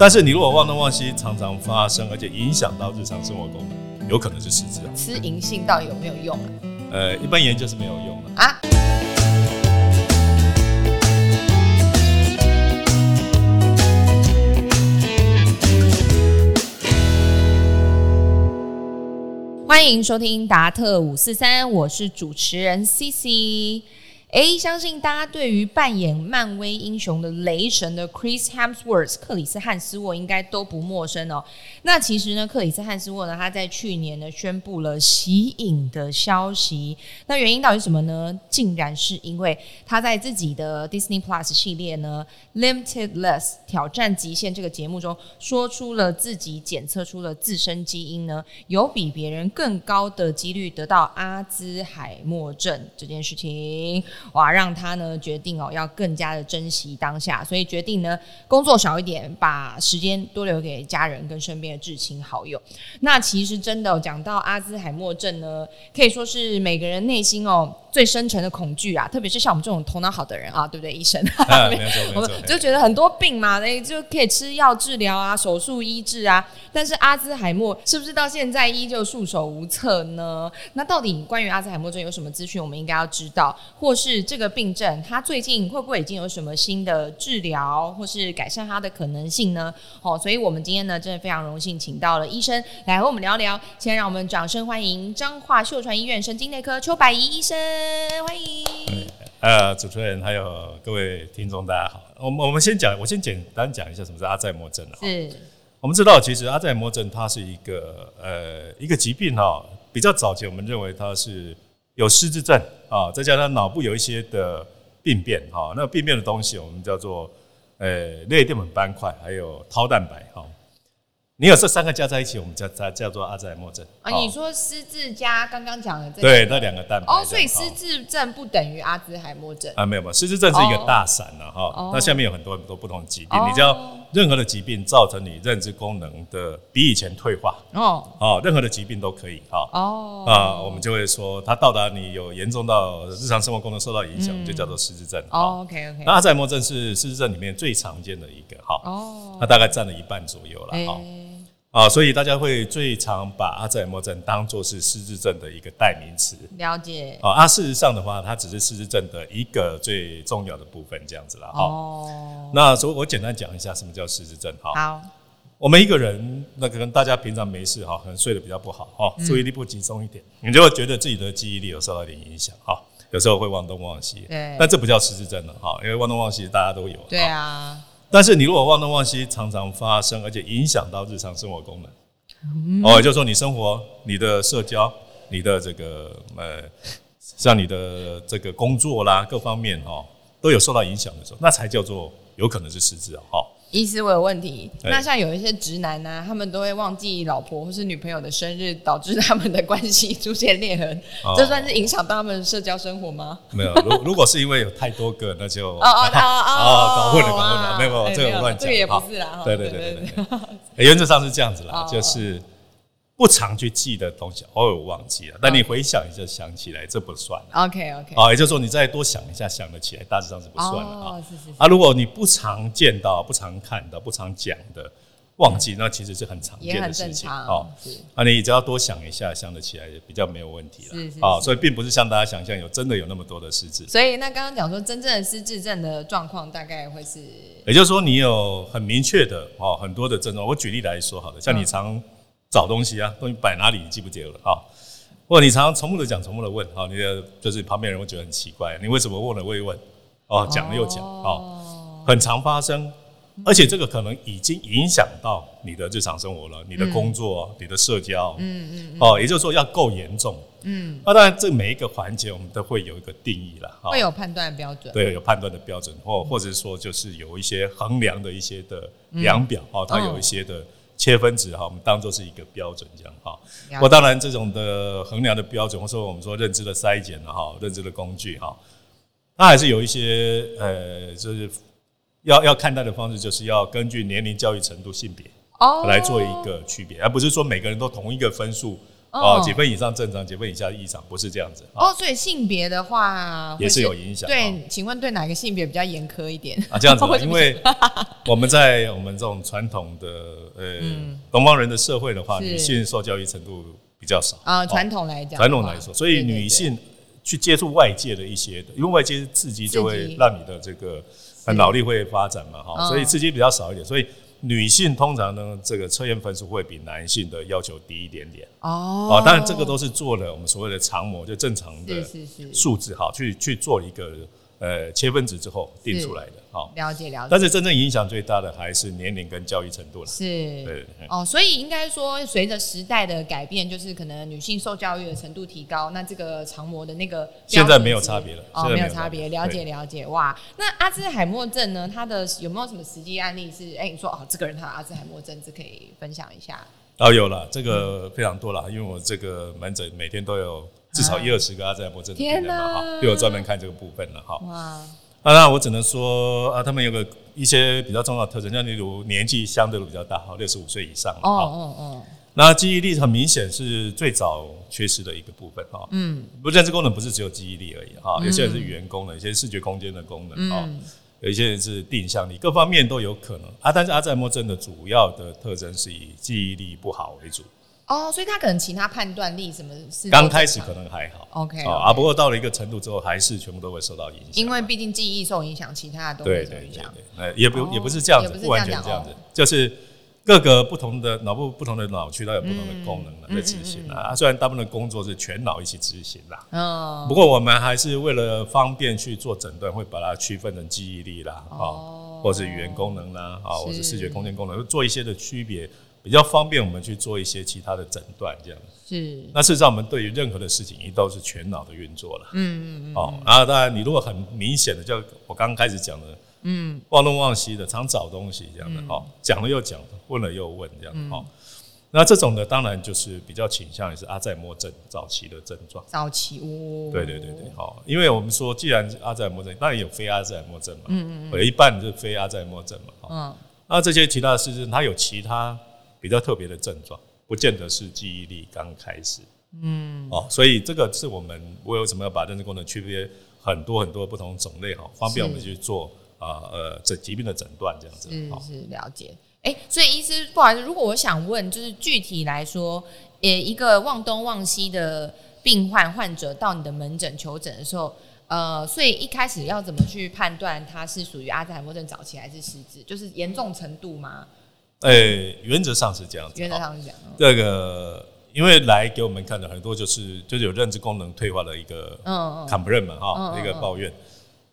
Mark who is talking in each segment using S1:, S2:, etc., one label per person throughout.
S1: 但是你如果忘东忘西，常常发生，而且影响到日常生活功能，有可能是失智啊。
S2: 吃银杏到底有没有用啊？
S1: 呃，一般研究是没有用的。
S2: 啊？欢迎收听达特五四三，我是主持人 C C。哎，相信大家对于扮演漫威英雄的雷神的 Chris Hemsworth 克里斯汉斯沃应该都不陌生哦。那其实呢，克里斯汉斯沃呢，他在去年呢宣布了息影的消息。那原因到底是什么呢？竟然是因为他在自己的 Disney Plus 系列呢 Limited Less 挑战极限这个节目中，说出了自己检测出了自身基因呢，有比别人更高的几率得到阿兹海默症这件事情。哇，让他呢决定哦，要更加的珍惜当下，所以决定呢工作少一点，把时间多留给家人跟身边的至亲好友。那其实真的讲到阿兹海默症呢，可以说是每个人内心哦。最深沉的恐惧啊，特别是像我们这种头脑好的人啊，对不对？医生，
S1: 我们
S2: 就觉得很多病嘛，哎，就可以吃药治疗啊，手术医治啊。但是阿兹海默是不是到现在依旧束手无策呢？那到底关于阿兹海默症有什么资讯，我们应该要知道？或是这个病症，它最近会不会已经有什么新的治疗，或是改善它的可能性呢？哦，所以我们今天呢，真的非常荣幸，请到了医生来和我们聊聊。先让我们掌声欢迎彰化秀传医院神经内科邱百仪医生。欢迎，
S1: 呃，主持人还有各位听众，大家好。我们我们先讲，我先简单讲一下什么是阿兹海默症啊。
S2: 是，
S1: 我们知道，其实阿兹海默症它是一个呃一个疾病哈，比较早期我们认为它是有失智症啊，再加上脑部有一些的病变哈，那病变的东西我们叫做呃类淀粉斑块，还有掏蛋白哈。你有这三个加在一起，我们叫它叫做阿兹海默症
S2: 啊。你说失智加刚刚讲的这
S1: 对那两个蛋白
S2: 哦，所以失智症不等于阿兹海默症
S1: 啊？没有没有，失智症是一个大伞了哈。那下面有很多很多不同的疾病，你知道任何的疾病造成你认知功能的比以前退化。哦。哦，任何的疾病都可以哈。哦。啊，我们就会说它到达你有严重到日常生活功能受到影响，就叫做失智症。
S2: 哦 OK OK，
S1: 那阿兹海默症是失智症里面最常见的一个哈。哦，那大概占了一半左右了哈。啊，所以大家会最常把阿兹海默症当做是失智症的一个代名词。
S2: 了解。
S1: 啊，事实上的话，它只是失智症的一个最重要的部分，这样子了哈。哦。那所以，我简单讲一下什么叫失智症哈。
S2: 好。
S1: 我们一个人，那可能大家平常没事哈，可能睡得比较不好哈，注意力不集中一点，你就会觉得自己的记忆力有受到一点影响哈，有时候会忘东忘西。
S2: 对。
S1: 但这不叫失智症了哈，因为忘东忘西大家都有。
S2: 对啊。
S1: 但是你如果忘东忘西常常发生，而且影响到日常生活功能，哦，也就是说你生活、你的社交、你的这个呃，像你的这个工作啦各方面哦，都有受到影响的时候，那才叫做有可能是失智啊，哈。
S2: 意思我有问题。那像有一些直男呢，他们都会忘记老婆或是女朋友的生日，导致他们的关系出现裂痕，这算是影响到他们社交生活吗？
S1: 没有，如如果是因为有太多个，那就 哦哦 哦，搞混了，搞混了，没有，这个乱讲，
S2: 这个也不是啦。
S1: 对对对对对，原则上是这样子啦，就是。不常去记的东西，偶尔忘记了，但你回想一下想起来，这不算。
S2: OK OK。
S1: 啊，也就是说你再多想一下想得起来，大致上是不算的啊。是是。啊，如果你不常见到、不常看到、不常讲的，忘记，那其实是很常见的事情
S2: 哦。
S1: 啊，你只要多想一下，想得起来比较没有问题了。啊，所以并不是像大家想象有真的有那么多的失智。
S2: 所以那刚刚讲说真正的失智症的状况大概会是，
S1: 也就是说你有很明确的哦很多的症状。我举例来说好了，像你常。找东西啊，东西摆哪里你记不记得了？啊？或者你常常重复的讲，重复的问，啊，你的就是旁边人会觉得很奇怪，你为什么问了未问？哦，讲了又讲，哦，很常发生，而且这个可能已经影响到你的日常生活了，你的工作、你的社交，嗯嗯，哦，也就是说要够严重，嗯，那当然这每一个环节我们都会有一个定义了，
S2: 会有判断标准，
S1: 对，有判断的标准，或或者说就是有一些衡量的一些的量表，哦，它有一些的。切分值哈，我们当做是一个标准这样哈。我当然这种的衡量的标准，或者说我们说认知的筛检的哈，认知的工具哈，它还是有一些呃，就是要要看待的方式，就是要根据年龄、教育程度、性别哦来做一个区别，而不是说每个人都同一个分数哦，几分以上正常，几分以下异常，不是这样子。
S2: 哦，所以性别的话
S1: 也是有影响。
S2: 对，请问对哪个性别比较严苛一点
S1: 啊？这样子，因为 我们在我们这种传统的呃东方人的社会的话，女性受教育程度比较少
S2: 啊。传统来讲，
S1: 传统来说，所以女性去接触外界的一些的，因为外界刺激就会让你的这个脑力会发展嘛，哈，所以刺激比较少一点，所以。女性通常呢，这个测验分数会比男性的要求低一点点哦。哦，当然这个都是做了我们所谓的常模，就正常的数字哈，去去做一个。呃，切分值之后定出来的，
S2: 好，了解了解。
S1: 但是真正影响最大的还是年龄跟教育程度了。
S2: 是，对，哦，所以应该说，随着时代的改变，就是可能女性受教育的程度提高，那这个长模的那个
S1: 现在没有差别了，
S2: 哦，没有差别，了解了解。哇，那阿兹海默症呢？它的有没有什么实际案例是？哎，你说哦，这个人他阿兹海默症，这可以分享一下？
S1: 哦，有了，这个非常多了，因为我这个门诊每天都有。至少一二十个阿兹海默症的病人嘛，哈，对我专门看这个部分了，哈。哇，啊，那我只能说啊，他们有个一些比较重要的特征，像例如年纪相对的比较大，哈，六十五岁以上，哦哦哦。那记忆力很明显是最早缺失的一个部分，哈。嗯，不，认知功能不是只有记忆力而已，哈，有些人是语言功能，有些视觉空间的功能，哈，有一些人是定向力，各方面都有可能。啊，但是阿兹海默症的主要的特征是以记忆力不好为主。
S2: 哦，所以他可能其他判断力什么是
S1: 刚开始可能还好
S2: ，OK
S1: 啊，不过到了一个程度之后，还是全部都会受到影响。
S2: 因为毕竟记忆受影响，其他的都会受影响。
S1: 呃，也不也不是这样子，不完全这样子，就是各个不同的脑部、不同的脑区，它有不同的功能在执行啊。虽然大部分的工作是全脑一起执行啦，嗯，不过我们还是为了方便去做诊断，会把它区分成记忆力啦，啊，或者是语言功能啦，啊，或者视觉空间功能，做一些的区别。比较方便我们去做一些其他的诊断，这样是。那事实上，我们对于任何的事情，一都是全脑的运作了。嗯嗯嗯。哦，然后当然，你如果很明显的，就我刚刚开始讲的，嗯，忘东忘西的，常找东西这样的，哦，讲了又讲，问了又问这样，哦，那这种呢当然就是比较倾向于是阿兹海默症早期的症状。
S2: 早期哦。
S1: 对对对对，好，因为我们说，既然阿兹海默症，当然有非阿兹海默症嘛，嗯嗯有一半是非阿兹海默症嘛，嗯，那这些其他的事情，它有其他。比较特别的症状，不见得是记忆力刚开始，嗯，哦，所以这个是我们我为什么要把认知功能区别很多很多不同种类哈，方便我们去做啊呃这疾病的诊断这样子，
S2: 是是了解。哎，所以医师不好意思，如果我想问，就是具体来说，呃，一个忘东忘西的病患患者到你的门诊求诊的时候，呃，所以一开始要怎么去判断他是属于阿兹海默症早期还是失智，就是严重程度吗？
S1: 诶，原则上是这样子。
S2: 原则上是这样。
S1: 这个，因为来给我们看的很多就是就是有认知功能退化的一个嗯 complaint 嘛哈，一个抱怨。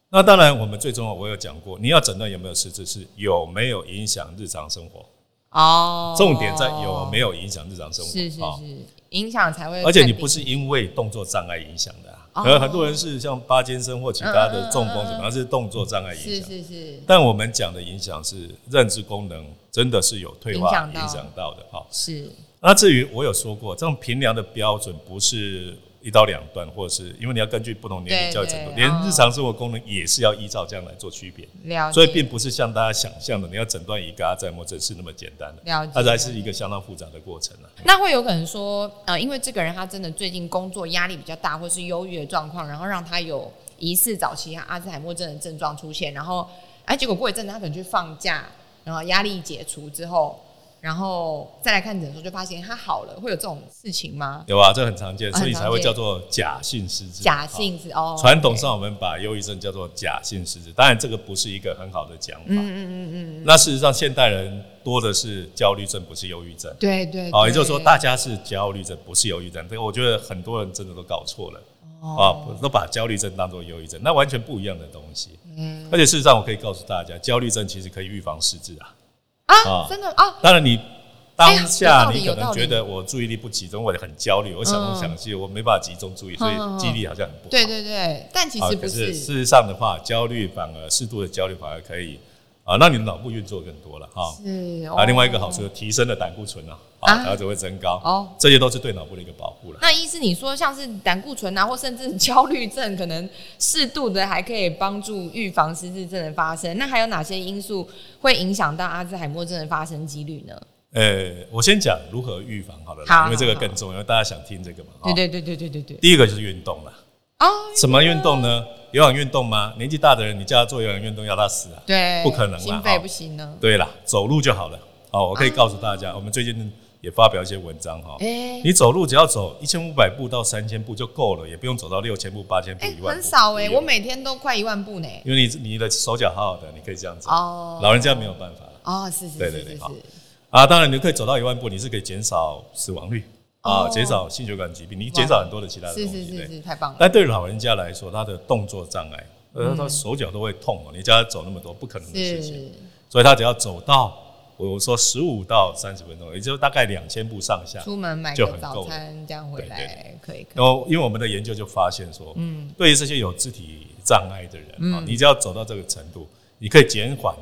S1: 那当然，我们最重要，我有讲过，你要诊断有没有失智，是有没有影响日常生活。哦。重点在有没有影响日常生活。
S2: 是是是，影响才会。
S1: 而且你不是因为动作障碍影响的。可能很多人是像巴金森或其他的中风，什么是动作障碍影响？是是是。但我们讲的影响是认知功能，真的是有退化影响到的哈。是。那至于我有说过，这种评量的标准不是。一刀两断，或者是因为你要根据不同年龄教育程度，连日常生活功能也是要依照这样来做区别。所以并不是像大家想象的，你要诊断一个阿兹海默症是那么简单的。了解它还是一个相当复杂的过程啊。
S2: 那会有可能说，呃，因为这个人他真的最近工作压力比较大，或是忧郁的状况，然后让他有疑似早期阿兹海默症的症状出现，然后哎，结果过一阵子他可能去放假，然后压力解除之后。然后再来看诊的时候，就发现他好了，会有这种事情吗？
S1: 有啊，这很常见，所以才会叫做假性失智。
S2: 假性是哦。
S1: 传统上我们把忧郁症叫做假性失智，当然这个不是一个很好的讲法。嗯嗯嗯嗯。那事实上，现代人多的是焦虑症，不是忧郁症。
S2: 对对。
S1: 哦，也就是说，大家是焦虑症，不是忧郁症。这个我觉得很多人真的都搞错了。哦。啊，都把焦虑症当做忧郁症，那完全不一样的东西。嗯。而且事实上，我可以告诉大家，焦虑症其实可以预防失智啊。
S2: 啊，真的啊！
S1: 当然，你当下你可能觉得我注意力不集中，或者很焦虑，我想东想西，我没办法集中注意，所以记忆力好像很不好。
S2: 对对对，但其实不是。
S1: 事实上的话，焦虑反而适度的焦虑反而可以。啊，那你的脑部运作更多了哈。是啊，另外一个好处，提升了胆固醇啊，啊，然后就会增高。哦，这些都是对脑部的一个保护了。
S2: 那意思你说，像是胆固醇啊，或甚至 焦虑症，可能适度的还可以帮助预防失智症的发生。那还有哪些因素会影响到阿兹海默症的发生几率呢？
S1: 呃，我先讲如何预防好了啦，
S2: 好
S1: 因为这个更重要，大家想听这个嘛。哦
S2: 对对对对对对对。
S1: 第一个就是运动了。
S2: 哦，
S1: 什么运动呢？有氧运动吗？年纪大的人，你叫他做有氧运动，要他死啊！
S2: 对，
S1: 不可能啦
S2: 心肺
S1: 哦
S2: 不行呢。
S1: 对啦，走路就好了。哦，我可以告诉大家，我们最近也发表一些文章哈。
S2: 哎
S1: 你走路只要走一千五百步到三千步就够了，也不用走到六千步、八千步、
S2: 哎
S1: 一，万步。
S2: 很少哎，我每天都快一万步呢。
S1: 因为你你的手脚好好的，你可以这样子。
S2: 哦
S1: 老人家没有办法了
S2: 哦，是是
S1: 对对对好
S2: 是是是，
S1: 啊。当然，你可以走到一万步，你是可以减少死亡率啊，
S2: 哦
S1: 减少心血管疾病，你减少很多的其他的东西。对
S2: 是是是，太棒了。
S1: 但对老人家来说，他的动作障碍，呃，
S2: 嗯
S1: 他手脚都会痛哦。你叫他走那么多，不可能的事情。所以他只要走到我说十五到三十分钟，也就大概两千步上下。
S2: 出门买个早餐，这样回来可以可以。
S1: 然后，因为我们的研究就发现说，嗯，对于这些有肢体障碍的人啊，
S2: 嗯
S1: 你只要走到这个程度，你可以减缓、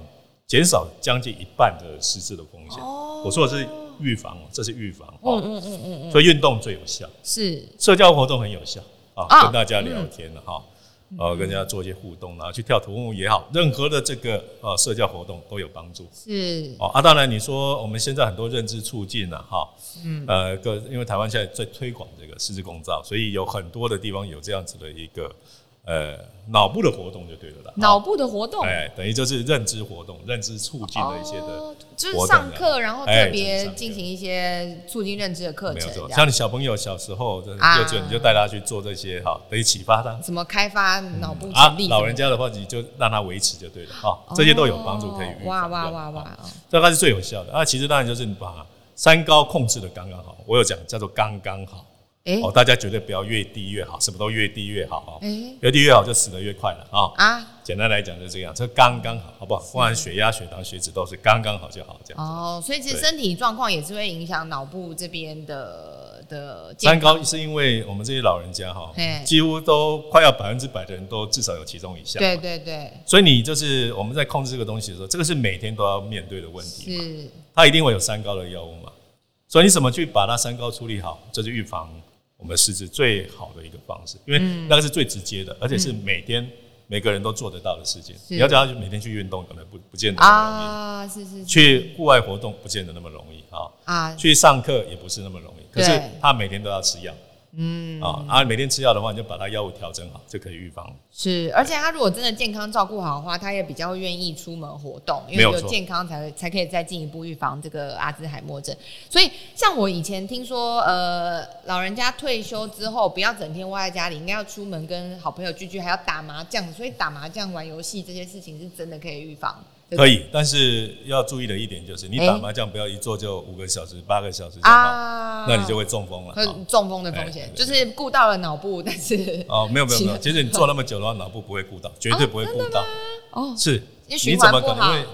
S1: 减少将近一半的失智的风险。我说的是预防，这是预防。哦，
S2: 嗯嗯嗯嗯，
S1: 所以运动最有效，
S2: 是
S1: 社交活动很有效啊，
S2: 啊
S1: 跟大家聊天了哈。呃，跟人家做一些互动，然后去跳土木也好，任何的这个呃社交活动都有帮助。
S2: 是，
S1: 哦啊，当然你说我们现在很多认知促进啊，哈，嗯，呃，个因为台湾现在在推广这个失智共造，所以有很多的地方有这样子的一个呃脑部的活动就对了啦。
S2: 脑部的活动，
S1: 哎，等于就是认知活动、认知促进的一些的，
S2: 哦就是上课，然后
S1: 哎
S2: 特别进行一些促进认知的课程，
S1: 没有错。像你小朋友小时候的
S2: 啊
S1: 幼稚园，你就带他去做这些哈，等于启发他。
S2: 怎么开发脑部
S1: 啊
S2: 潜力，，
S1: 老人家的话，你就让他维持就对了哈，这些都有帮助，可以预防。
S2: 哦哇哇哇哇！
S1: 这个是最有效的。啊，其实当然就是你把三高控制的刚刚好，我有讲叫做刚刚好。
S2: 哎
S1: 哦，大家绝对不要越低越好，什么都越低越好哦，
S2: 哎
S1: 越低越好就死得越快了啊。
S2: 啊
S1: 简单来讲就这样，这刚刚好，好不好？不管血压、血糖、血脂都是刚刚好就好，这样。
S2: 哦，所以其实身体状况也是会影响脑部这边的的
S1: 三。高是因为我们这些老人家哈
S2: 嘿，
S1: 几乎都快要百分之百的人都至少有其中一项。
S2: 对对对，
S1: 所以你就是我们在控制这个东西的时候，这个是每天都要面对的问题嘛。
S2: 是
S1: 它一定会有三高的药物嘛，所以你怎么去把它三高处理好，这是预防我们失智最好的一个方式，因为那个是最直接的，而且是每天每个人都做得到的事情。你要叫他每天去运动，可能不不见得那么容易；
S2: 啊，是是是。
S1: 去户外活动不见得那么容易啊；
S2: 啊，
S1: 去上课也不是那么容易。可是他每天都要吃药，嗯啊，啊每天吃药的话，你就把他药物调整好，就可以预防。
S2: 是，而且他如果真的健康照顾好的话，他也比较愿意出门活动，因为
S1: 没有
S2: 健康才会才可以再进一步预防这个阿兹海默症。所以，像我以前听说，呃，老人家退休之后不要整天窝在家里，应该要出门跟好朋友聚聚，还要打麻将。所以打麻将、玩游戏这些事情是真的可以预防。
S1: 可以，但是要注意的一点就是，你
S2: 哎
S1: 打麻将不要一坐就五个小时、八个小时这样啊，
S2: 啊，
S1: 那你就会中风了。
S2: 中风的风险，就是顾到了脑部，但是
S1: 哦，没有没有没有，
S2: 其
S1: 其实你坐那么久的话，脑部不会顾到，绝对不会顾到。
S2: 哦。
S1: 是，你怎么可能会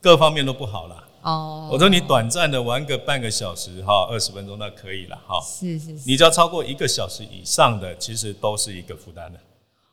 S1: 各方面都不好啦？
S2: 哦，
S1: 我说你短暂的玩个半个小时哈，二十分钟那可以了哈。
S2: 是是是，
S1: 你只要超过一个小时以上的，其实都是一个负担的，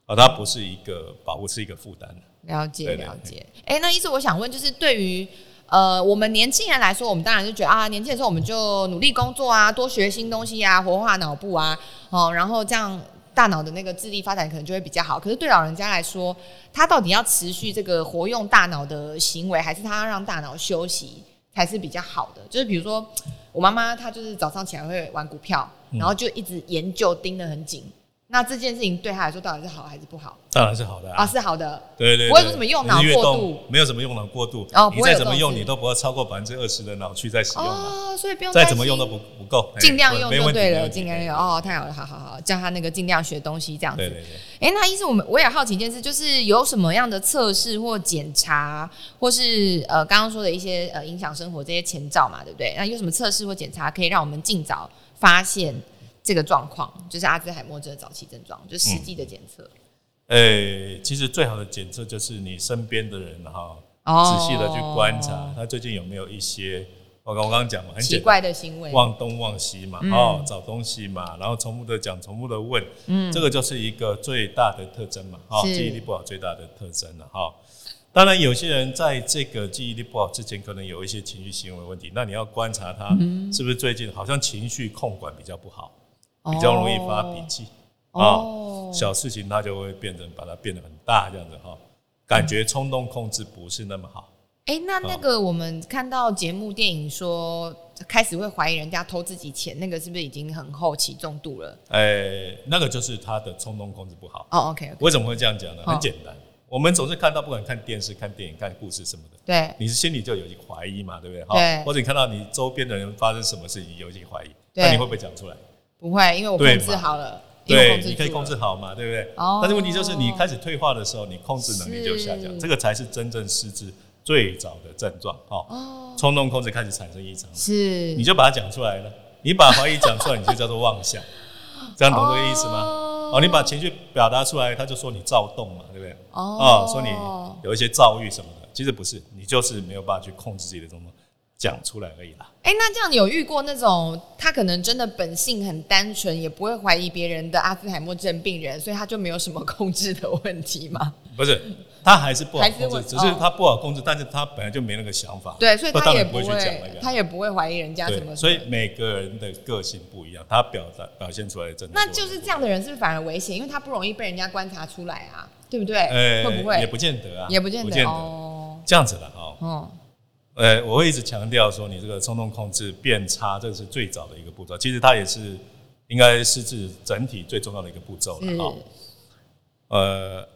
S1: 啊，它不是一个保护，是一个负担的。
S2: 了解了解。哎、那意思我想问，就是对于呃我们年轻人来说，我们当然就觉得啊，年轻的时候我们就努力工作啊，多学新东西啊，活化脑部啊，哦，然后这样大脑的那个智力发展可能就会比较好。可是对老人家来说，他到底要持续这个活用大脑的行为，还是他要让大脑休息才是比较好的？就是比如说，我妈妈她就是早上起来会玩股票，
S1: 嗯
S2: 然后就一直研究盯得很紧。那这件事情对他来说到底是好还是不好
S1: 当然是好的
S2: 啊？
S1: 啊。
S2: 是好的，
S1: 对对对，
S2: 不会说什么用脑过度
S1: 没有什么用脑过度
S2: 哦，不
S1: 你再怎么用，你都不会超过百分之二十的脑区在使用嘛。
S2: 哦，所以不用
S1: 再怎么用都不不够，哎
S2: 尽量用就对了，尽量用哦，太好了，好好好，叫他那个尽量学东西这样子。
S1: 对对对。
S2: 哎，那医生，我们我也好奇一件事，就是有什么样的测试或检查，或是呃刚刚说的一些呃影响生活这些前兆嘛，对不对？那有什么测试或检查可以让我们尽早发现这个状况，就是阿兹海默症的早期症状，就实际的检测。
S1: 呃，其实最好的检测就是你身边的人哈，
S2: 哦。
S1: 仔细的去观察他最近有没有一些，我刚我刚刚讲嘛，很
S2: 奇，怪的行为。
S1: 忘东忘西嘛，哦，找东西嘛，然后重复的讲，重复的问，嗯，这个就是一个最大的特征嘛，哈，
S2: 是。
S1: 记忆力不好最大的特征了哈。当然，有些人在这个记忆力不好之前，可能有一些情绪行为问题，那你要观察他是不是最近好像情绪控管比较不好，比较容易发脾气啊、
S2: 哦，
S1: 小事情他就会变成把它变得很大这样子哈，感觉冲动控制不是那么好
S2: 哎，那那个我们看到节目电影说开始会怀疑人家偷自己钱，那个是不是已经很后期重度了？
S1: 哎，那个就是他的冲动控制不好。
S2: 哦，OK，
S1: 为什么会这样讲呢？很简单，我们总是看到，不管看电视、看电影、看故事什么的，
S2: 对，
S1: 你是心里就有一怀疑嘛，对不对？
S2: 对。
S1: 或者你看到你周边的人发生什么事情，有一些怀疑，那你会不会讲出来？
S2: 不会，因为我控制好了。
S1: 对，你可以控制好嘛，对不对？哦。但是问题就是，你开始退化的时候，你控制能力就下降，这个才是真正失智最早的症状。哦。冲动控制开始产生异常，
S2: 是。
S1: 你就把它讲出来了，你把怀疑讲出来，你就叫做妄想。这样懂这个意思吗？哦。你把情绪表达出来，他就说你躁动嘛，对不对？哦。说你有一些躁郁什么的，其实不是，你就是没有办法去控制自己的冲动。讲出来而已啦。
S2: 哎，那这样有遇过那种他可能真的本性很单纯，也不会怀疑别人的阿兹海默症病人，所以他就没有什么控制的问题吗？
S1: 不是，他还是不好控制，只是他不好控制，但是他本来就没那个想法。
S2: 对，所以他也不
S1: 会去讲那个，
S2: 他也不会怀疑人家什么。
S1: 所以每个人的个性不一样，他表达表现出来的真的。
S2: 那就是这样的人是不是反而危险？因为他不容易被人家观察出来啊，对不对？呃，会不会？
S1: 也不见得啊，
S2: 也不见
S1: 得哦。这样子的哈。嗯。呃，我会一直强调说，你这个冲动控制变差，这是最早的一个步骤。其实它也是应该失智整体最重要的一个步骤了。啊，呃，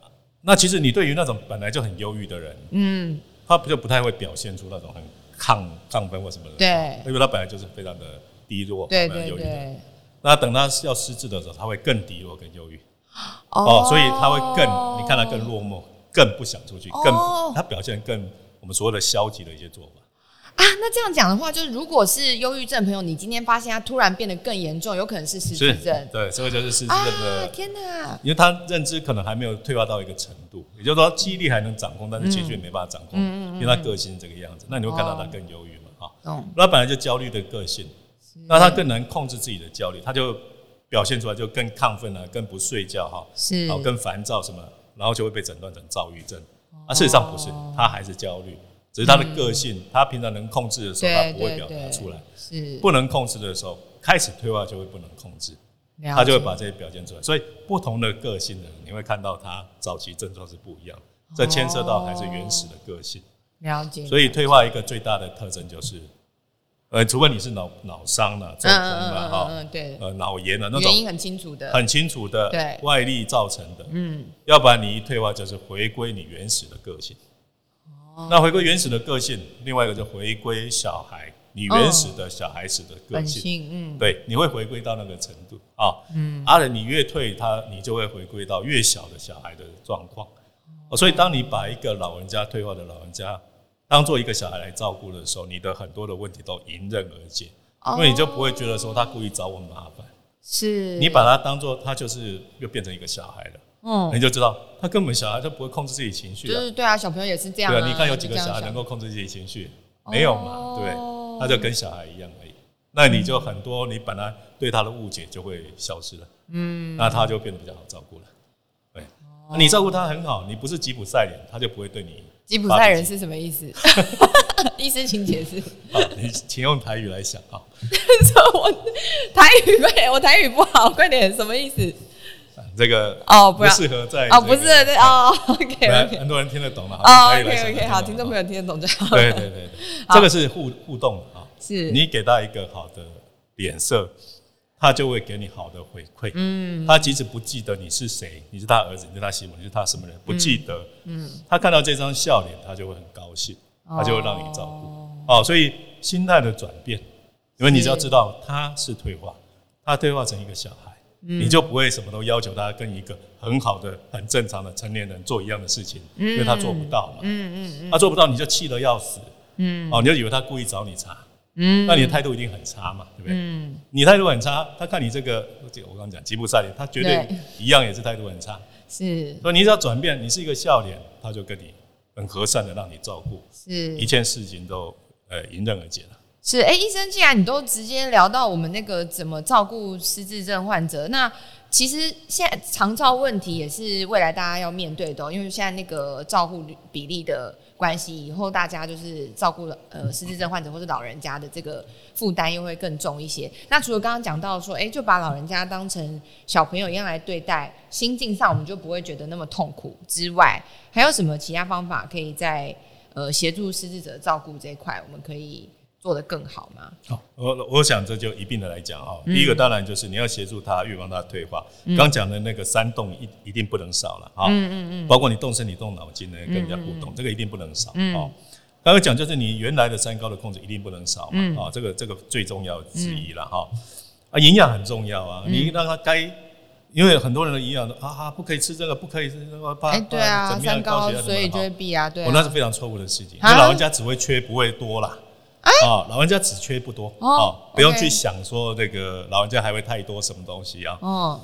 S1: 那其实你对于那种本来就很忧郁的人，嗯，他不就不太会表现出那种很亢亢奋或什么的，
S2: 对，
S1: 因为他本来就是非常的低落，
S2: 对对对。
S1: 那等他要失智的时候，他会更低落、更忧郁，哦，所以他会更，你看他更落寞，更不想出去，更他表现更。我们所谓的消极的一些做法
S2: 啊，那这样讲的话，就是如果是忧郁症朋友，你今天发现他突然变得更严重，有可能是失智症。
S1: 对，所以就是失智症的。
S2: 天哪！
S1: 因为他认知可能还没有退化到一个程度，也就是说记忆力还能掌控，但是情绪没办法掌控，因为他个性这个样子，那你会看到他更忧郁嘛？哈，那本来就焦虑的个性，那他更能控制自己的焦虑，他就表现出来就更亢奋啊，更不睡觉哈，
S2: 是，
S1: 然后更烦躁什么，然后就会被诊断成躁郁症。啊，事实上不是，他还是焦虑。只是他的个性，他平常能控制的时候，他不会表达出来；
S2: 是
S1: 不能控制的时候，开始退化就会不能控制，他就会把这些表现出来。所以，不同的个性的人，你会看到他早期症状是不一样。这牵涉到还是原始的个性。
S2: 了解。
S1: 所以，退化一个最大的特征就是，呃，除非你是脑脑伤了、中风了哈，
S2: 对，
S1: 呃，脑炎了那种
S2: 原因很清楚的、
S1: 很清楚的，
S2: 对，
S1: 外力造成的，嗯，要不然你一退化就是回归你原始的个性。哦。那回归原始的个性，另外一个就回归小孩，你原始的小孩子的个性，嗯，对，你会回归到那个程度啊，嗯，而且你越退，他你就会回归到越小的小孩的状况，哦，所以当你把一个老人家退化的老人家当做一个小孩来照顾的时候，你的很多的问题都迎刃而解，因为你就不会觉得说他故意找我麻烦，
S2: 是
S1: 你把他当做他就是又变成一个小孩了。嗯，你就知道他根本小孩就不会控制自己情绪，
S2: 就是对啊，小朋友也是这样。
S1: 对啊，你看有几个小孩能够控制自己情绪？没有嘛，对，他就跟小孩一样而已。那你就很多你本来对他的误解就会消失了，嗯，那他就变得比较好照顾了。对，你照顾他很好，你不是吉普赛人，他就不会对你。
S2: 吉普赛人是什么意思？医师请解释。
S1: 好，你请用台语来想啊。
S2: 说我台语快我台语不好，快点，什么意思？
S1: 这个
S2: 哦，不
S1: 适合在
S2: 哦，不是对哦，OK，
S1: 很多人听得懂了
S2: 哦，OK OK，好，听众朋友听得懂就好。
S1: 对对对，这个是互互动啊，
S2: 是
S1: 你给到一个好的脸色，他就会给你好的回馈。嗯，他即使不记得你是谁，你是他儿子，你是他媳妇，你是他什么人，不记得，嗯，他看到这张笑脸，他就会很高兴，他就会让你照顾。哦，所以心态的转变，因为你只要知道他是退化，他退化成一个小孩。你就不会什么都要求他跟一个很好的、很正常的成年人做一样的事情，因为他做不到嘛。嗯嗯嗯，他做不到，你就气得要死。嗯，哦，你就以为他故意找你茬。嗯，那你的态度一定很差嘛，对不对？嗯，你态度很差，他看你这个，我刚刚讲吉普赛脸，他绝对一样也是态度很差。
S2: 是，
S1: 所以你只要转变，你是一个笑脸，他就跟你很和善的让你照顾，
S2: 是。
S1: 一件事情都呃迎刃而解了。
S2: 是，哎，医生，既然你都直接聊到我们那个怎么照顾失智症患者，那其实现在长照问题也是未来大家要面对的，因为现在那个照护比例的关系，以后大家就是照顾了呃失智症患者或是老人家的这个负担又会更重一些。那除了刚刚讲到说，哎，就把老人家当成小朋友一样来对待，心境上我们就不会觉得那么痛苦之外，还有什么其他方法可以在？呃协助失智者照顾这一块，我们可以做得更好吗？
S1: 好，我我想这就一并的来讲哈。
S2: 嗯
S1: 第一个当然就是你要协助他预防他退化，刚讲的那个三动一一定不能少了哈。嗯嗯嗯，包括你动身体、动脑筋呢跟人家互动，这个一定不能少。哦，刚刚讲就是你原来的三高的控制一定不能少嘛。啊，这个这个最重要之一了哈。啊，营养很重要啊，你让他该。因为很多人的营养都啊啊，不可以吃这个，不可以吃那个，怕
S2: 哎，对啊，
S1: 怕怎么样
S2: 三高所以就会避啊，对啊
S1: 哦，那是非常错误的事情。
S2: 啊
S1: 那老人家只会缺不会多啦。啊，老人家只缺不多
S2: 哦
S1: 哦，不用去想说这个老人家还会太多什么东西啊。
S2: 哦，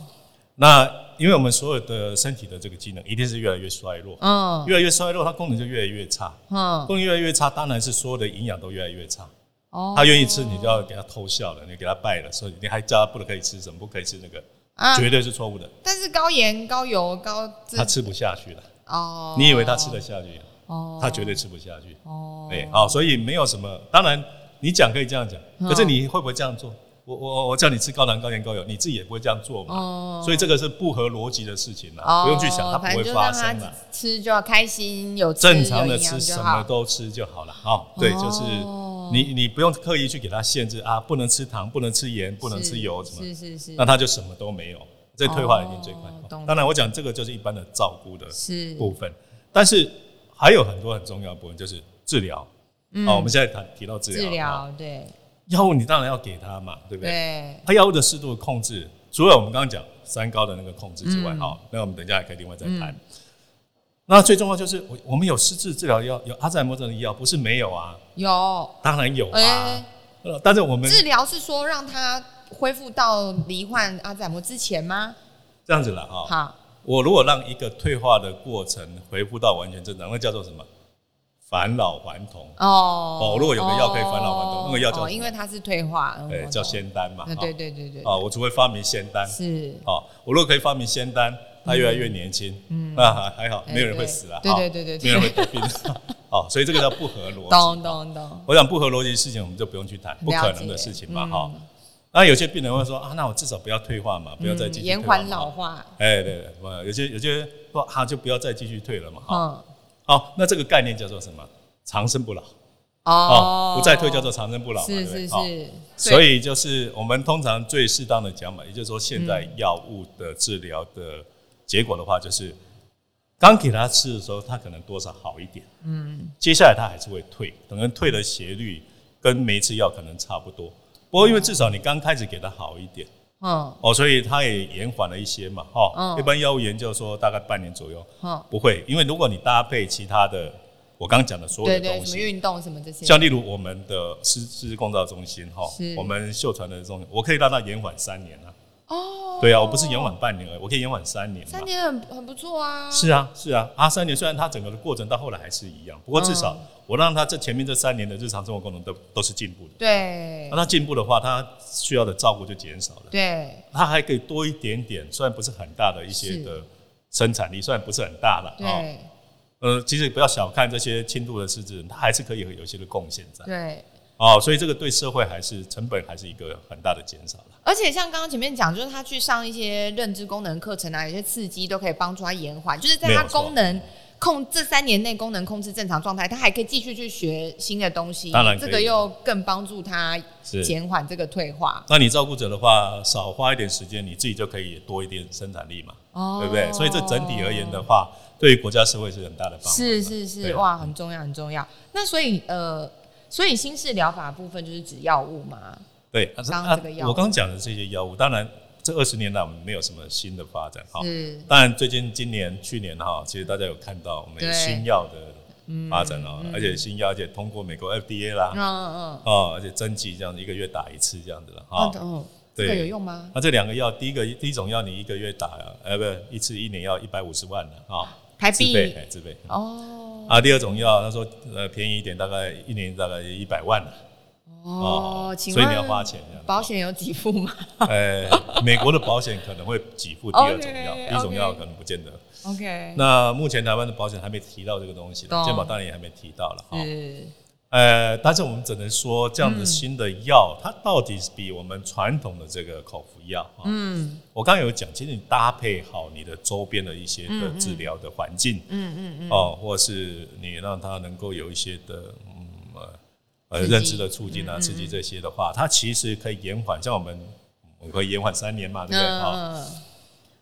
S1: 那因为我们所有的身体的这个机能一定是越来越衰弱，
S2: 嗯
S1: 越来越衰弱，它功能就越来越差。
S2: 嗯，
S1: 功能越来越差，当然是所有的营养都越来越差。
S2: 哦，
S1: 他愿意吃，你就要给他偷笑了，你给他拜了，所以你还叫他不能可以吃什么，不可以吃那个，
S2: 啊，
S1: 绝对是错误的。
S2: 但是高盐、高油、高这
S1: 他吃不下去了，
S2: 哦，
S1: 你以为他吃得下去？
S2: 哦，
S1: 他绝对吃不下去。
S2: 哦，
S1: 对，好，所以没有什么。当然，你讲可以这样讲，
S2: 嗯
S1: 可是你会不会这样做？我我我叫你吃高糖、高盐、高油，你自己也不会这样做嘛。
S2: 哦
S1: 所以这个是不合逻辑的事情啦，
S2: 哦
S1: 不用去想，它不会发生的。
S2: 吃就要开心，有
S1: 正常的吃什么都吃就好了。哦，对，就是
S2: 哦
S1: 你你不用刻意去给他限制啊，不能吃糖，不能吃盐，不能吃油什么，
S2: 是是是，
S1: 那他就什么都没有，这退化一定最快
S2: 哦。
S1: 当然，我讲这个就是一般的照顾的
S2: 是
S1: 部分，但是还有很多很重要的部分就是治疗。哦，我们现在谈提到治疗，
S2: 嗯治
S1: 哦
S2: 疗对。
S1: 药物你当然要给他嘛，对不对？
S2: 对，
S1: 它药物的适度的控制，除了我们刚刚讲三高的那个控制之外，
S2: 嗯。
S1: 好、那我们等一下还可以另外再谈。那最重要就是我我们有失智治疗药，有阿兹海默症的药，不是没有啊，
S2: 有。
S1: 当然有啊。但是我们
S2: 治疗是说让他恢复到罹患阿兹海默之前吗？
S1: 这样子了啊、
S2: 好，
S1: 我如果让一个退化的过程恢复到完全正常，那叫做什么？返老还童。
S2: 哦。
S1: 哦如果有个药可以返老还童那个药叫
S2: 因为它是退化，嗯
S1: 哎、叫仙丹嘛。
S2: 啊对对对对，
S1: 啊、我只会发明仙丹。
S2: 是。
S1: 哦，我如果可以发明仙丹，他越来越年轻，那还 还好，
S2: 哎
S1: 没有人会死了，
S2: 对
S1: 哦
S2: 对对对对。
S1: 没有人会得病，哦，所以这个叫不合逻辑。
S2: 懂懂懂，
S1: 我想不合逻辑的事情，我们就不用去谈，不可能的事情嘛，哈。那有些病人会说啊，那我至少不要退化嘛，不要再继续
S2: 嗯延缓老。化，
S1: 哎，对对，我有些有些说啊，就不要再继续退了嘛，哈。
S2: 嗯，
S1: 好，那这个概念叫做什么？长生不老。
S2: 哦。
S1: 哦，不再退叫做长生不老嘛，
S2: 是是是，
S1: 所以就是我们通常最适当的讲法，也就是说，现在药物的治疗的结果的话，就是刚给他吃的时候，他可能多少好一点，嗯，接下来他还是会退，可能退的斜率跟没吃药可能差不多。不过因为至少你刚开始给他好一点。
S2: 嗯。
S1: 哦，所以他也延缓了一些嘛，哦，
S2: 嗯。
S1: 一般药物研究说大概半年左右，
S2: 嗯，
S1: 不会，因为如果你搭配其他的我刚讲的所有
S2: 对对，
S1: 的东西，
S2: 什么运动什么这些，
S1: 像例如我们的失失智共照中心哈
S2: 是，
S1: 我们秀传的中心，我可以让它延缓三年啊。
S2: 哦，
S1: 对啊，我不是延缓半年而已，我可以延缓三年。
S2: 三年很很不错啊，
S1: 是啊，是啊，啊三年虽然它整个的过程到后来还是一样，不过至少
S2: 嗯
S1: 我让他这前面这三年的日常生活功能都都是进步的。
S2: 对
S1: 那他进步的话，他需要的照顾就减少了，
S2: 对
S1: 他还可以多一点点，虽然不是很大的一些的生产力，虽然不是很大了，啊，
S2: 对
S1: 呃，其实不要小看这些轻度的失智人，他还是可以有一些的贡献在。
S2: 对。
S1: 哦，所以这个对社会还是成本还是一个很大的减少了。
S2: 而且像刚刚前面讲，就是他去上一些认知功能课程啊，有些刺激都可以帮助他延缓，就是在他功能控这三年内功能控制正常状态，他还可以继续去学新的东西，
S1: 当然
S2: 这个又更帮助他减缓这个退化。
S1: 那你照顾者的话，少花一点时间，你自己就可以多一点生产力嘛，
S2: 哦
S1: 对不对？所以这整体而言的话，对于国家社会是很大的帮助。
S2: 是是是，哇，很重要很重要。那所以呃，所以新式疗法部分就是指药物嘛，
S1: 对，啊
S2: 刚刚这个药物。
S1: 我刚讲的这些药物，当然这二十年来我们没有什么新的发展哈。
S2: 是。
S1: 当然，最近今年、去年哈，其实大家有看到我们有新药的发展哦，而且新药而且通过美国 FDA 啦，
S2: 嗯嗯
S1: 哦，而且增剂这样一个月打一次这样子了
S2: 嗯，
S1: 哈。
S2: 哦，这个
S1: 对。
S2: 有用吗？
S1: 那这两个药，第一个第一种药你一个月打，呃，不一次一年要一百五十万的啊，
S2: 台
S1: 自费，
S2: 币
S1: 哎，自费。
S2: 哦
S1: 啊，第二种药他说呃便宜一点，大概一年大概一百万了，
S2: 哦，请
S1: 所以你要花钱。
S2: 保险有给付吗
S1: 呃，美国的保险可能会给付 第二种药一种药可能不见得。
S2: ？OK，
S1: 那目前台湾的保险还没提到这个东西
S2: 懂
S1: 健保当然也还没提到了哈。呃，但是我们只能说，这样的新的药，它到底是比我们传统的这个口服药啊，嗯，我刚刚有讲，其实你搭配好你的周边的一些的治疗的环境，嗯嗯嗯，哦，或是你让它能够有一些的，嗯呃，认知的促进啊，刺激这些的话，它其实可以延缓，像我们我们可以延缓三年嘛，对不对？哈。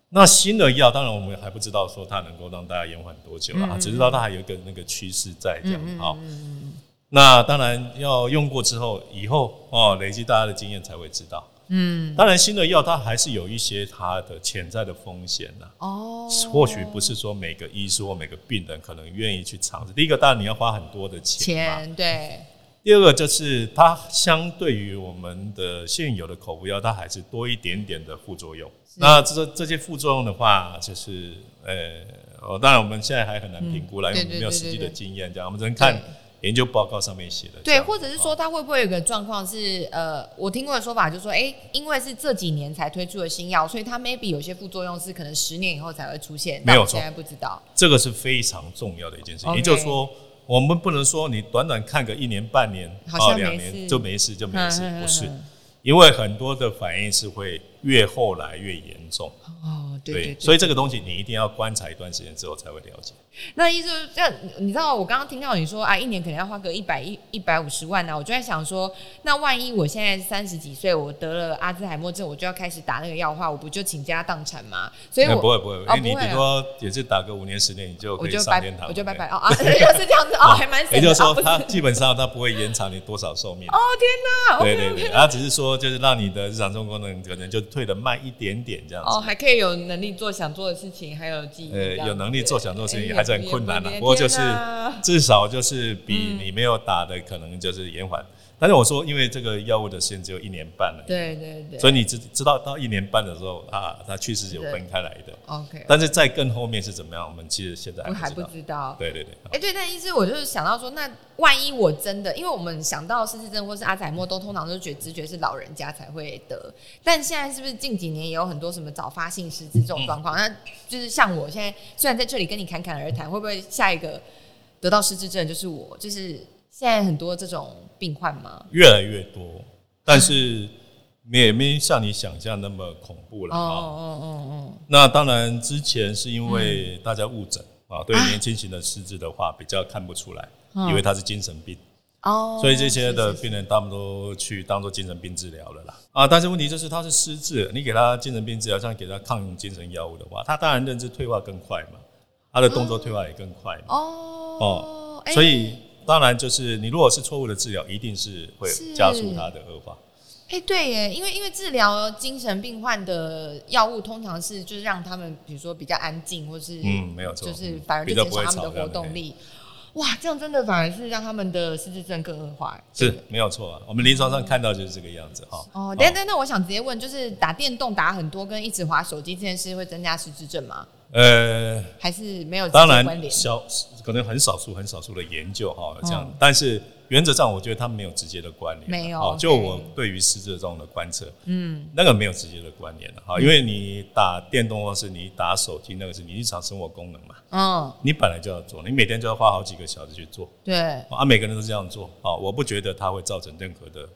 S1: 那新的药，当然我们还不知道说它能够让大家延缓多久啊，只知道它还有一个那个趋势在这样啊。那当然要用过之后，以后哦累积大家的经验才会知道。嗯，当然新的药它还是有一些它的潜在的风险呢。哦，或许不是说每个医师或每个病人可能愿意去尝试。第一个，当然你要花很多的钱。
S2: 钱对。
S1: 第二个就是它相对于我们的现有的口服药，它还是多一点点的副作用。那这这些副作用的话，就是呃，哦，当然我们现在还很难评估了，因为我们没有实际的经验，这样我们只能看研究报告上面写的。
S2: 对，或者是说它会不会有个状况是，呃，我听过的说法就是说，哎，因为是这几年才推出的新药，所以它 maybe 有些副作用是可能十年以后才会出现。
S1: 没有
S2: 错，现在不知道。
S1: 这个是非常重要的一件事情，也就是说。我们不能说你短短看个一年半年
S2: 啊
S1: 两年就没事就没事，不是，因为很多的反应是会越后来越严重。
S2: 哦，对，
S1: 所以这个东西你一定要观察一段时间之后才会了解。
S2: 那意思这样，你知道我刚刚听到你说啊，一年可能要花个一百一一百五十万呢，我就在想说，那万一我现在三十几岁，我得了阿兹海默症，我就要开始打那个药的话，我不就倾家荡产吗？所以我
S1: 不会不会，因为你顶多也是打个五年十年，你就可以上天堂。
S2: 我就拜拜哦啊，是这样子哦，还蛮
S1: 也就是说，它基本上它不会延长你多少寿命。
S2: 哦天哪！
S1: 对对对，它只是说就是让你的日常生活功能可能就退的慢一点点这样子。哦，
S2: 还可以有能力做想做的事情，还有记忆。呃，
S1: 有能力做想做的事情还是很困难的。不过就是至少就是比你没有打的可能就是延缓，但是我说因为这个药物的时间只有一年半了，
S2: 对对对，
S1: 所以你知知道到一年半的时候啊，它确实是有分开来的。
S2: OK，
S1: 但是在更后面是怎么样，我们其实现在
S2: 还不知道。
S1: 对对对，
S2: 哎对，但意思我就是想到说，那万一我真的，因为我们想到失智症或是阿兹海默，都通常都觉直觉是老人家才会得，但现在是不是近几年也有很多什么早发性失智这种状况？那就是像我现在虽然在这里跟你侃侃而谈，会不会下一个？得到失智症就是我，就是现在很多这种病患吗？
S1: 越来越多，但是也没像你想象那么恐怖了。哦哦哦哦。那当然，之前是因为大家误诊啊，对年轻型的失智的话比较看不出来，以为他是精神病哦，所以这些的病人他们都去当做精神病治疗了啦。啊，但是问题就是他是失智，你给他精神病治疗，像给他抗精神药物的话，他当然认知退化更快嘛。他的动作退化也更快嘛哦哦，所以当然就是你如果是错误的治疗，一定是会加速它的恶化。
S2: 哎，对耶，因为因为治疗精神病患的药物通常是就是让他们比如说比较安静，或是
S1: 嗯没有
S2: 错，就是反而就减少他们的活动力。哇，这样真的反而是让他们的失智症更恶化。
S1: 是没有错啊，我们临床上看到就是这个样子哈。
S2: 哦，等等，那我想直接问，就是打电动打很多跟一直滑手机这件事会增加失智症吗？呃，还是没有
S1: 当然小可能很少数很少数的研究哈这样，但是原则上我觉得它没有直接的关联，
S2: 没有。
S1: 就我对于失智这种的观测，嗯，那个没有直接的关联的哈，因为你打电动或是你打手机，那个是你日常生活功能嘛，嗯，你本来就要做，你每天就要花好几个小时去做，
S2: 对，
S1: 啊，每个人都这样做啊，我不觉得它会造成任何的。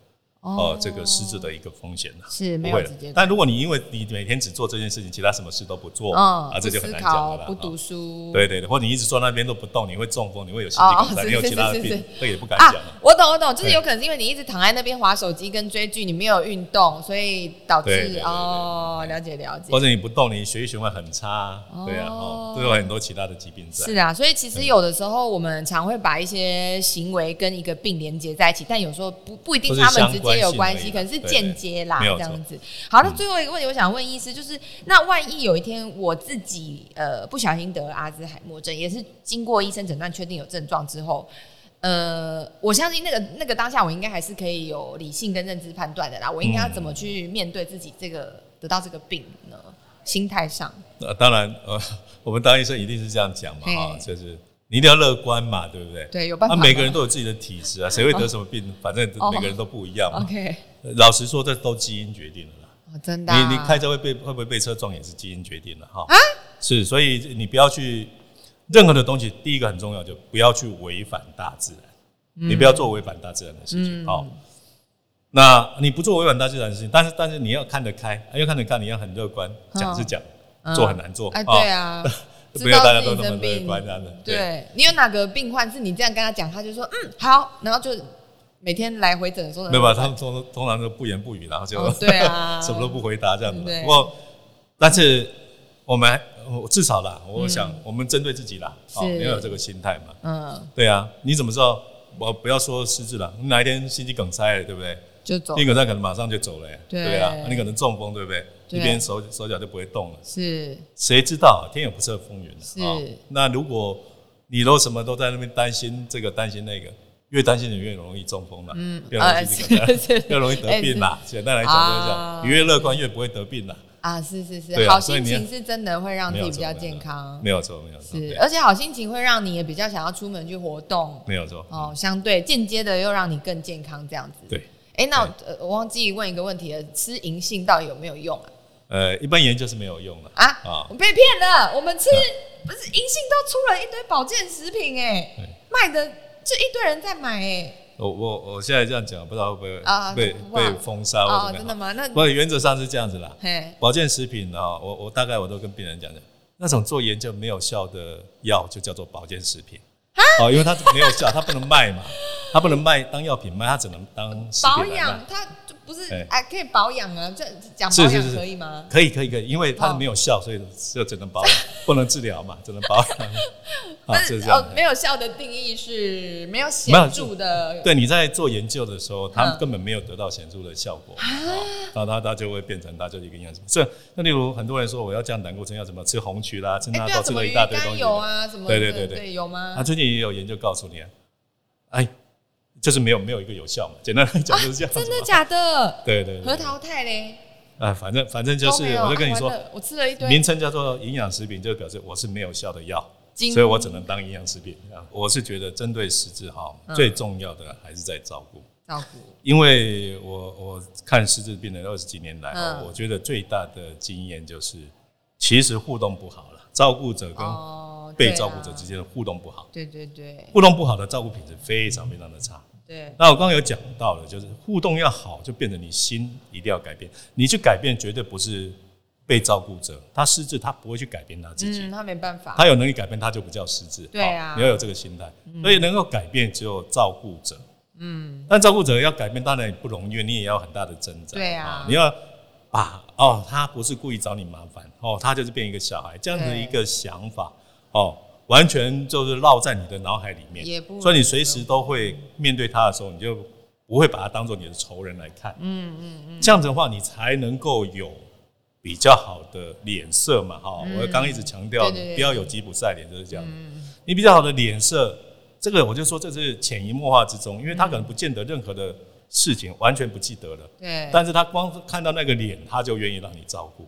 S1: 哦，这个失智的一个风险呢，
S2: 是没有直接。
S1: 但如果你因为你每天只做这件事情，其他什么事都不做，啊，这就很难讲了。
S2: 不读书，
S1: 对对对，或者你一直坐那边都不动，你会中风，你会有心肌梗塞，你有其他的病，这也不敢讲。
S2: 我懂我懂，就是有可能是因为你一直躺在那边划手机跟追剧，你没有运动，所以导致哦，了解了解。
S1: 或者你不动，你血液循环很差，对啊，都有很多其他的疾病在。
S2: 是啊，所以其实有的时候我们常会把一些行为跟一个病连接在一起，但有时候不不一定他们直接有关系，可能。是间接啦，这样子。好，那最后一个问题，我想问医师，就是那万一有一天我自己呃不小心得了阿兹海默症，也是经过医生诊断确定有症状之后，呃，我相信那个那个当下我应该还是可以有理性跟认知判断的啦。我应该要怎么去面对自己这个得到这个病呢？心态上？
S1: 呃，当然，呃，我们当医生一定是这样讲嘛，啊，就是。你一定要乐观嘛，对不对？
S2: 对，有办法。
S1: 每个人都有自己的体质啊，谁会得什么病？反正每个人都不一样嘛。
S2: OK。
S1: 老实说，这都基因决定的啦。
S2: 哦，真的。
S1: 你你开车会被会不会被车撞，也是基因决定的哈。啊。是，所以你不要去任何的东西。第一个很重要，就不要去违反大自然。你不要做违反大自然的事情。好，那你不做违反大自然的事情，但是但是你要看得开，要看得开，你要很乐观，讲是讲，做很难做。
S2: 哎，对啊，
S1: 不要大家都那么乐观这样的。
S2: 对你有哪个病患是你这样跟他讲，他就说嗯好，然后就每天来回诊说。
S1: 没有吧？他们通通常都不言不语，然后就
S2: 对啊，
S1: 什么都不回答这样子。不过，但是我们至少啦，我想我们针对自己啦，哦，要有这个心态嘛。嗯，对啊，你怎么知道？我不要说失智了，你哪一天心肌梗塞了，对不对？
S2: 就走，
S1: 心肌梗塞可能马上就走了，对啊，你可能中风，对不对？一边手手脚就不会动了。
S2: 是，
S1: 谁知道天有不测风云
S2: 是，
S1: 那如果你都什么都在那边担心这个担心那个，越担心你越容易中风了，嗯，越容易这个，越容易得病啦。简单来讲就是这样，你越乐观越不会得病啦。
S2: 啊，是是是，好心情是真的会让自己比较健康，
S1: 没有错，没有错。
S2: 是，而且好心情会让你也比较想要出门去活动，
S1: 没有错。
S2: 哦，相对间接的又让你更健康，这样子。
S1: 对。
S2: 哎，那我忘记问一个问题了，吃银杏到底有没有用啊？
S1: 呃，一般研究是没有用的
S2: 啊。啊，我被骗了，我们吃不是银杏都出了一堆保健食品，哎，卖的这一堆人在买，哎。
S1: 我我我现在这样讲，不知道会不会被被封杀或
S2: 真的吗？那
S1: 不原则上是这样子啦。保健食品啊，我我大概我都跟病人讲讲，那种做研究没有效的药就叫做保健食品。哦，因为它没有效，它不能卖嘛，它不能卖当药品卖，它只能当
S2: 保养它。不是哎，可以保养啊？这讲保养可以吗？
S1: 可以，可以，可以，因为它没有效，所以就只能保养，不能治疗嘛，只能保养。
S2: 啊，是这样。没有效的定义是没有显著的。
S1: 对，你在做研究的时候，它根本没有得到显著的效果啊，那它它就会变成它就一个样子。所以，那例如很多人说我要降胆固醇，要怎么吃红曲啦，吃纳豆，吃了一大堆东西。
S2: 有啊，什么？
S1: 对对对对，
S2: 有吗？
S1: 他最近也有研究告诉你，哎。就是没有没有一个有效嘛，简单来讲就是这样。
S2: 真的假的？
S1: 对对。
S2: 核桃肽嘞？
S1: 啊，反正反正就是，我就跟你说，
S2: 我吃了一堆。
S1: 名称叫做营养食品，就表示我是没有效的药，所以我只能当营养食品。我是觉得针对实质哈，最重要的还是在照顾。
S2: 照顾。
S1: 因为我我看失智病人二十几年来，我觉得最大的经验就是，其实互动不好了，照顾者跟被照顾者之间的互动不好。
S2: 对对对。
S1: 互动不好的照顾品质非常非常的差。
S2: 对，
S1: 那我刚刚有讲到了，就是互动要好，就变成你心一定要改变。你去改变，绝对不是被照顾者，他失智，他不会去改变他自己，
S2: 他没办法，
S1: 他有能力改变，他就不叫失智。
S2: 对啊，
S1: 你要有这个心态，所以能够改变只有照顾者。嗯，但照顾者要改变当然也不容易，因为你也要很大的挣扎。
S2: 对啊，
S1: 你要把哦，他不是故意找你麻烦哦，他就是变一个小孩这样的一个想法哦。完全就是烙在你的脑海里面，所以你随时都会面对他的时候，你就不会把他当做你的仇人来看。嗯嗯嗯，这样子的话，你才能够有比较好的脸色嘛。哈，我刚一直强调，不要有吉普赛脸，就是这样。你比较好的脸色，这个我就说这是潜移默化之中，因为他可能不见得任何的事情完全不记得了。
S2: 对，
S1: 但是他光看到那个脸，他就愿意让你照顾。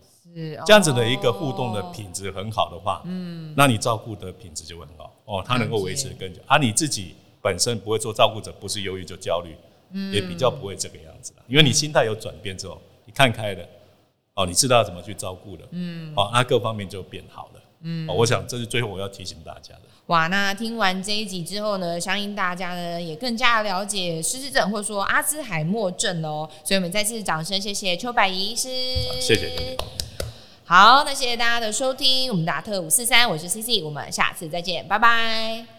S1: 这样子的一个互动的品质很好的话，嗯，那你照顾的品质就会很好哦，它能够维持更久。而你自己本身不会做照顾者，不是忧郁就焦虑，嗯，也比较不会这个样子因为你心态有转变之后，你看开了，哦，你知道怎么去照顾了，嗯，哦，那各方面就变好了，嗯，我想这是最后我要提醒大家的。
S2: 哇，那听完这一集之后呢，相信大家呢也更加了解失智症或者说阿兹海默症哦，所以我们再次掌声谢谢邱百仪医师，
S1: 谢谢。
S2: 好，那谢谢大家的收听，我们达特五四三，我是 C C，我们下次再见，拜拜。